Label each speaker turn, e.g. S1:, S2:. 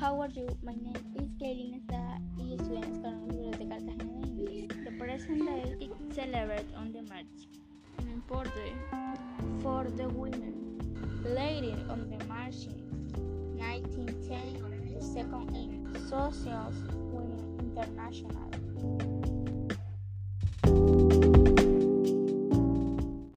S1: how are you? My name is Kaylin Estrada y estudio en Escalón de Cartagena, Inglés. The present day is celebrated on the March mm, important for the women. Later on the March 1910, the second in Socials Women International.